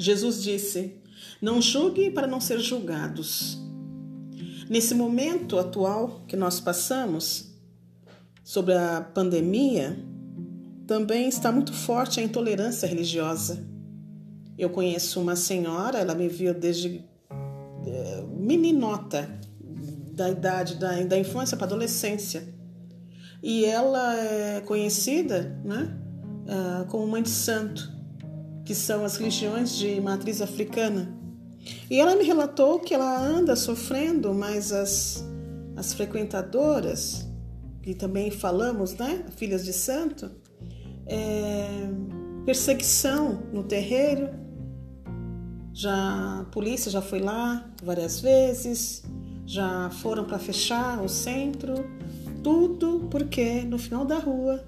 Jesus disse: Não julgue para não ser julgados. Nesse momento atual que nós passamos, sobre a pandemia, também está muito forte a intolerância religiosa. Eu conheço uma senhora, ela me viu desde é, meninota, da idade da, da infância para adolescência. E ela é conhecida né, uh, como mãe de santo que são as religiões de matriz africana. E ela me relatou que ela anda sofrendo, mas as, as frequentadoras, que também falamos, né, filhas de santo, é, perseguição no terreiro. Já a polícia já foi lá várias vezes, já foram para fechar o centro, tudo porque no final da rua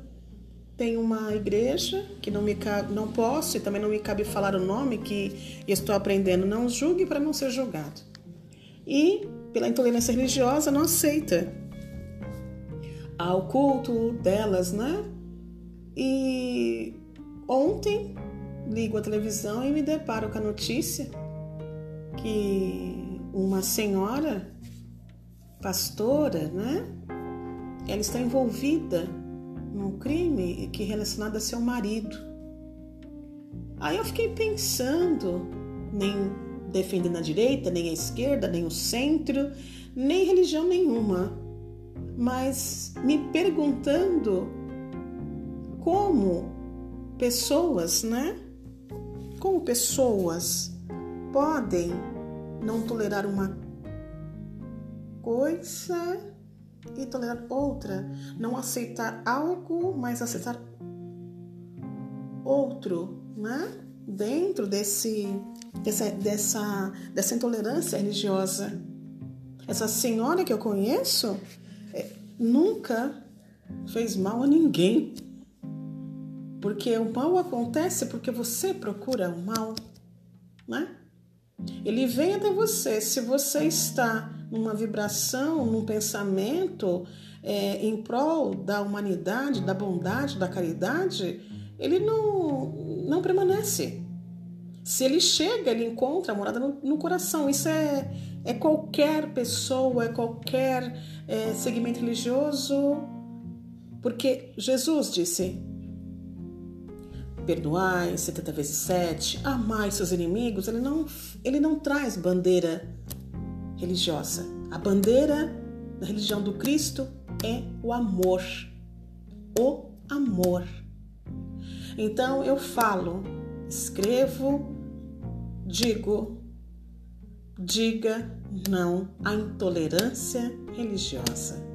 tem uma igreja que não me cabe, não posso e também não me cabe falar o nome que estou aprendendo. Não julgue para não ser julgado. E pela intolerância religiosa não aceita ao culto delas, né? E ontem ligo a televisão e me deparo com a notícia que uma senhora pastora, né? Ela está envolvida num crime que relacionado a seu marido. Aí eu fiquei pensando, nem defendendo a direita, nem a esquerda, nem o centro, nem religião nenhuma, mas me perguntando como pessoas, né? Como pessoas podem não tolerar uma coisa e tolerar outra, não aceitar algo, mas aceitar outro, né? Dentro desse, dessa, dessa, dessa intolerância religiosa. Essa senhora que eu conheço é, nunca fez mal a ninguém. Porque o mal acontece porque você procura o mal, né? Ele vem até você. Se você está numa vibração, num pensamento é, em prol da humanidade, da bondade, da caridade, ele não, não permanece. Se ele chega, ele encontra a morada no, no coração. Isso é, é qualquer pessoa, é qualquer é, segmento religioso. Porque Jesus disse: perdoai 70 vezes 7, amai seus inimigos. Ele não, ele não traz bandeira religiosa. A bandeira da religião do Cristo é o amor. O amor. Então eu falo, escrevo, digo, diga não à intolerância religiosa.